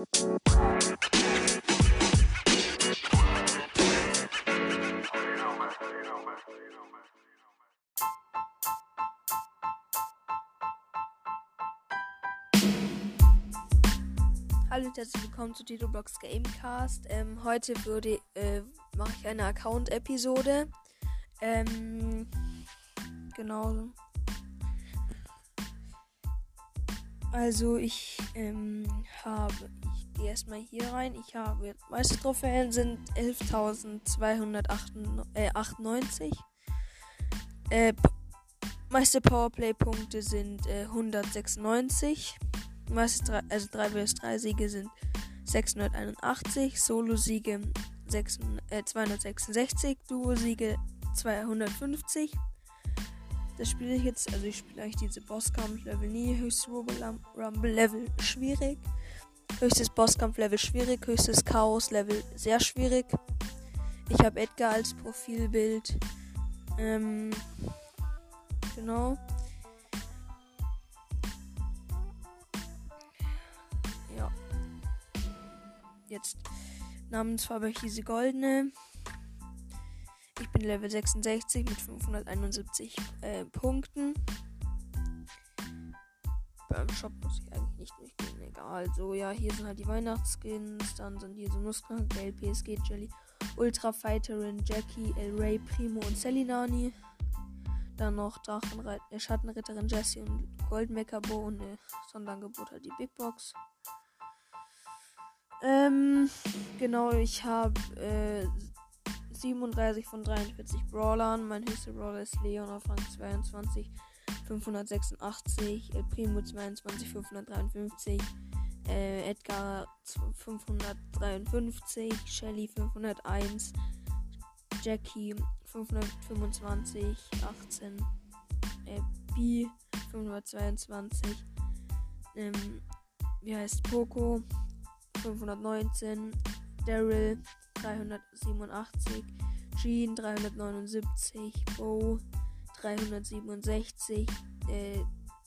Hallo und herzlich willkommen zu Tito Blocks Gamecast. Ähm, heute würde äh, mache ich eine Account-Episode. Ähm, genau. Also ich ähm, habe, gehe erstmal hier rein. Ich habe meiste Trophäen sind 11.298. Äh, meiste Powerplay-Punkte sind äh, 196. Meiste drei, also 3 vs 3 Siege sind 681. Solo-Siege äh, 266. Duo-Siege 250. Das spiele ich jetzt, also ich spiele eigentlich diese Bosskampf-Level nie. Höchstes Rumble-Level schwierig. Höchstes Bosskampf-Level schwierig. Höchstes Chaos-Level sehr schwierig. Ich habe Edgar als Profilbild. Ähm, genau. Ja. Jetzt Namensfarbe Chiese Goldene. Ich bin Level 66 mit 571 äh, Punkten. Shop muss ich eigentlich nicht durchgehen. Egal. So, ja, hier sind halt die Weihnachtsskins. Dann sind hier so Nussknacker, Gale, PSG, Jelly, Ultra Fighterin, Jackie, El Rey, Primo und Celinani. Dann noch Drachenreit äh, Schattenritterin Jessie und Goldmecker Bo und äh, Sonderangebot halt die Big Box. Ähm, genau, ich habe äh, 37 von 43 Brawlern. Mein höchster Brawler ist Leon auf Rang 22, 586. El Primo 22, 553. Äh, Edgar 553. Shelly 501. Jackie 525, 18. Äh, B 522. Ähm, wie heißt Poco 519. Daryl 387, Jean 379, Bo 367, äh,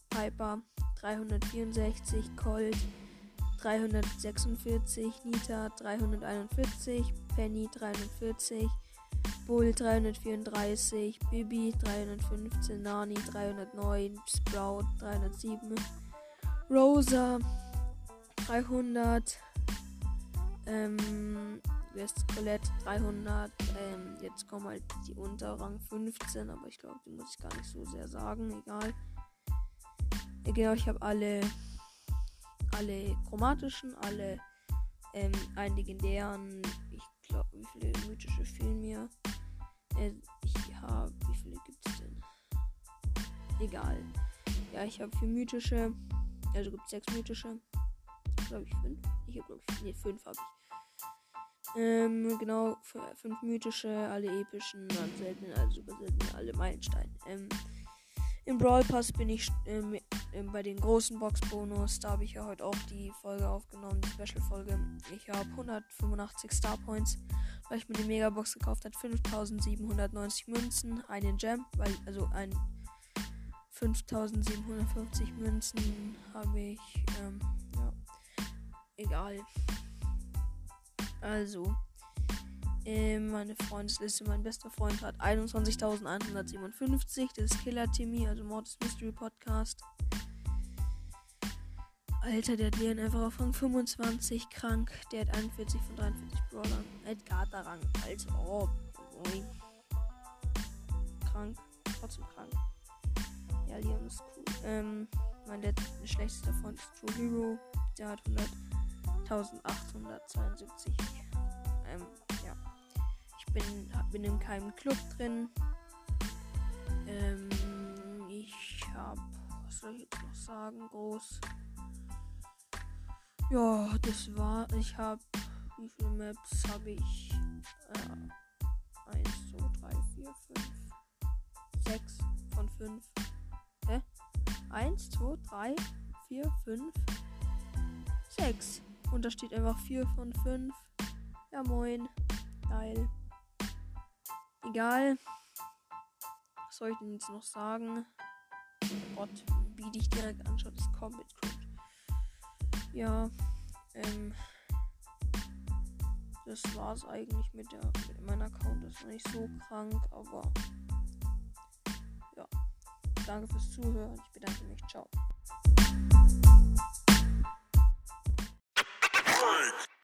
Piper 364, Colt 346, Nita 341, Penny 340, Bull 334, Bibi 315, Nani 309, Sprout 307, Rosa 300, ähm, Colette 300. Ähm, jetzt kommen halt die unter Rang 15, aber ich glaube, die muss ich gar nicht so sehr sagen. Egal. Genau, ich habe alle, alle chromatischen, alle ähm, einen legendären. Ich glaube, wie viele mythische fehlen mir? Äh, ich habe, wie viele gibt es denn? Egal. Ja, ich habe vier mythische. Also gibt es sechs mythische. Glaube ich fünf. Ich habe glaube ich, nee, fünf habe ich. Ähm, genau, fünf mythische, alle epischen, dann selten, also super selten, alle Meilensteine. Ähm, Im Brawl Pass bin ich ähm, ähm, bei den großen Box-Bonus. Da habe ich ja heute auch die Folge aufgenommen, die Special-Folge. Ich habe 185 Star Points, weil ich mir die Megabox gekauft habe. 5790 Münzen, einen Gem, weil, also ein 5750 Münzen habe ich, ähm, ja, egal. Also, äh, meine Freundesliste, mein bester Freund hat 21.157. Das ist Killer Timmy, also Mortis Mystery Podcast. Alter, der hat Leon einfach auf Rang 25 krank. Der hat 41 von 43 Brawlern. Edgar Rang, als ob. Oh, krank. Trotzdem krank. Ja, Leon ist cool. Ähm, mein letzter, schlechtester Freund ist True Hero. Der hat 100. 1872. Ähm, ja. Ich bin, bin in keinem Club drin. Ähm, ich habe, was soll ich jetzt noch sagen, groß. Ja, das war, ich habe, wie viele Maps habe ich? Äh, 1, 2, 3, 4, 5, 6 von 5. Hä? 1, 2, 3, 4, 5, 6. Und da steht einfach 4 von 5. Ja, moin. Geil. Egal. Was soll ich denn jetzt noch sagen? Gott, wie dich direkt anschaut, ist Combat Code. Ja. ähm, das war's eigentlich mit der mit meinem Account. Das ist nicht so krank, aber ja. Danke fürs Zuhören. Ich bedanke mich. Ciao. freak.